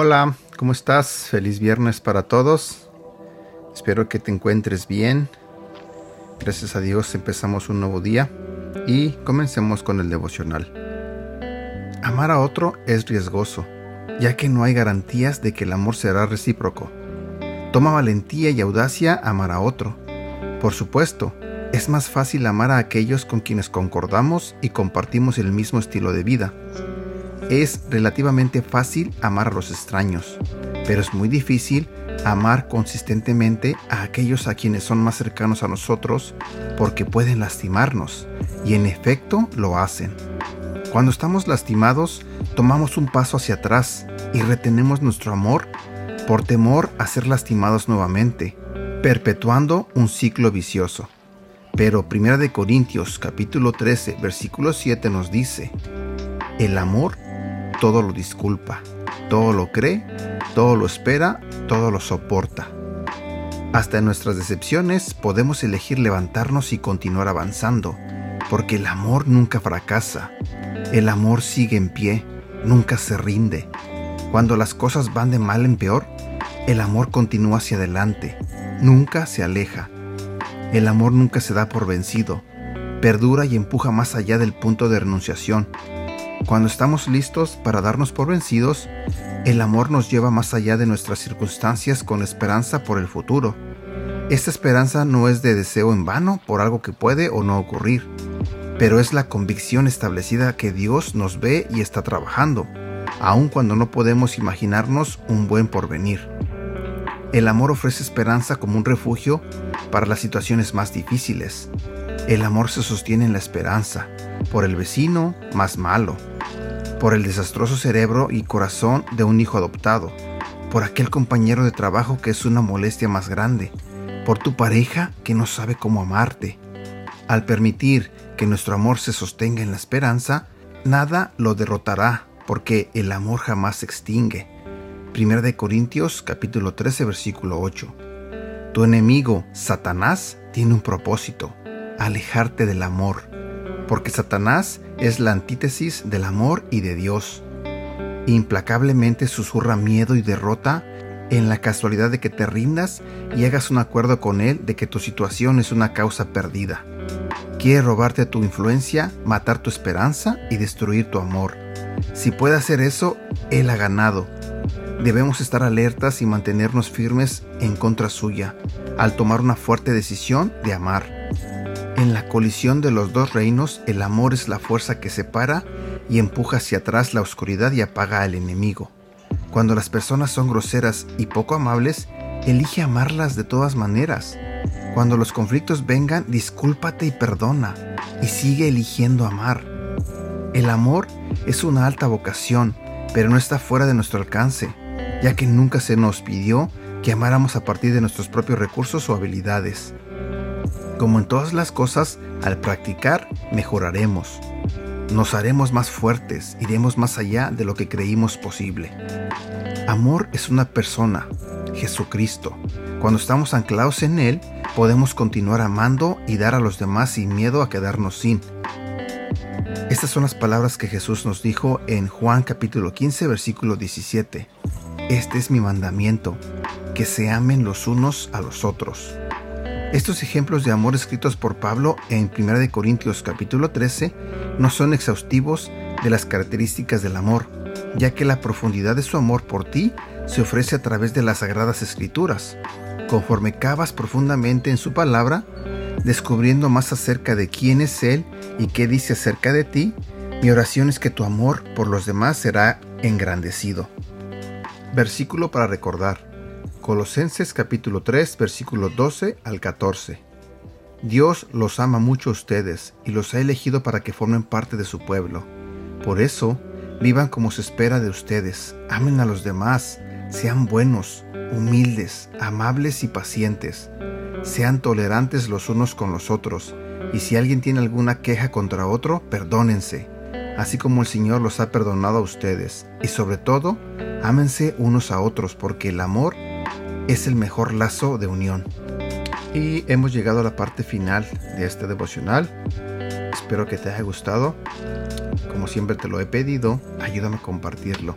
Hola, ¿cómo estás? Feliz viernes para todos. Espero que te encuentres bien. Gracias a Dios empezamos un nuevo día y comencemos con el devocional. Amar a otro es riesgoso, ya que no hay garantías de que el amor será recíproco. Toma valentía y audacia amar a otro. Por supuesto, es más fácil amar a aquellos con quienes concordamos y compartimos el mismo estilo de vida es relativamente fácil amar a los extraños, pero es muy difícil amar consistentemente a aquellos a quienes son más cercanos a nosotros porque pueden lastimarnos, y en efecto lo hacen. Cuando estamos lastimados, tomamos un paso hacia atrás y retenemos nuestro amor por temor a ser lastimados nuevamente, perpetuando un ciclo vicioso. Pero 1 Corintios capítulo 13 versículo 7 nos dice, el amor todo lo disculpa, todo lo cree, todo lo espera, todo lo soporta. Hasta en nuestras decepciones podemos elegir levantarnos y continuar avanzando, porque el amor nunca fracasa, el amor sigue en pie, nunca se rinde. Cuando las cosas van de mal en peor, el amor continúa hacia adelante, nunca se aleja. El amor nunca se da por vencido, perdura y empuja más allá del punto de renunciación, cuando estamos listos para darnos por vencidos, el amor nos lleva más allá de nuestras circunstancias con esperanza por el futuro. Esta esperanza no es de deseo en vano por algo que puede o no ocurrir, pero es la convicción establecida que Dios nos ve y está trabajando, aun cuando no podemos imaginarnos un buen porvenir. El amor ofrece esperanza como un refugio para las situaciones más difíciles. El amor se sostiene en la esperanza, por el vecino más malo, por el desastroso cerebro y corazón de un hijo adoptado, por aquel compañero de trabajo que es una molestia más grande, por tu pareja que no sabe cómo amarte. Al permitir que nuestro amor se sostenga en la esperanza, nada lo derrotará, porque el amor jamás se extingue. 1 de Corintios capítulo 13 versículo 8. Tu enemigo, Satanás, tiene un propósito, alejarte del amor porque Satanás es la antítesis del amor y de Dios. Implacablemente susurra miedo y derrota en la casualidad de que te rindas y hagas un acuerdo con él de que tu situación es una causa perdida. Quiere robarte tu influencia, matar tu esperanza y destruir tu amor. Si puede hacer eso, él ha ganado. Debemos estar alertas y mantenernos firmes en contra suya, al tomar una fuerte decisión de amar. En la colisión de los dos reinos, el amor es la fuerza que separa y empuja hacia atrás la oscuridad y apaga al enemigo. Cuando las personas son groseras y poco amables, elige amarlas de todas maneras. Cuando los conflictos vengan, discúlpate y perdona, y sigue eligiendo amar. El amor es una alta vocación, pero no está fuera de nuestro alcance, ya que nunca se nos pidió que amáramos a partir de nuestros propios recursos o habilidades. Como en todas las cosas, al practicar mejoraremos. Nos haremos más fuertes, iremos más allá de lo que creímos posible. Amor es una persona, Jesucristo. Cuando estamos anclados en Él, podemos continuar amando y dar a los demás sin miedo a quedarnos sin. Estas son las palabras que Jesús nos dijo en Juan capítulo 15 versículo 17. Este es mi mandamiento, que se amen los unos a los otros. Estos ejemplos de amor escritos por Pablo en 1 Corintios capítulo 13 no son exhaustivos de las características del amor, ya que la profundidad de su amor por ti se ofrece a través de las sagradas escrituras. Conforme cavas profundamente en su palabra, descubriendo más acerca de quién es Él y qué dice acerca de ti, mi oración es que tu amor por los demás será engrandecido. Versículo para recordar. Colosenses capítulo 3 versículo 12 al 14. Dios los ama mucho a ustedes y los ha elegido para que formen parte de su pueblo. Por eso, vivan como se espera de ustedes, amen a los demás, sean buenos, humildes, amables y pacientes. Sean tolerantes los unos con los otros, y si alguien tiene alguna queja contra otro, perdónense, así como el Señor los ha perdonado a ustedes. Y sobre todo, ámense unos a otros, porque el amor es el mejor lazo de unión. Y hemos llegado a la parte final de este devocional. Espero que te haya gustado. Como siempre te lo he pedido, ayúdame a compartirlo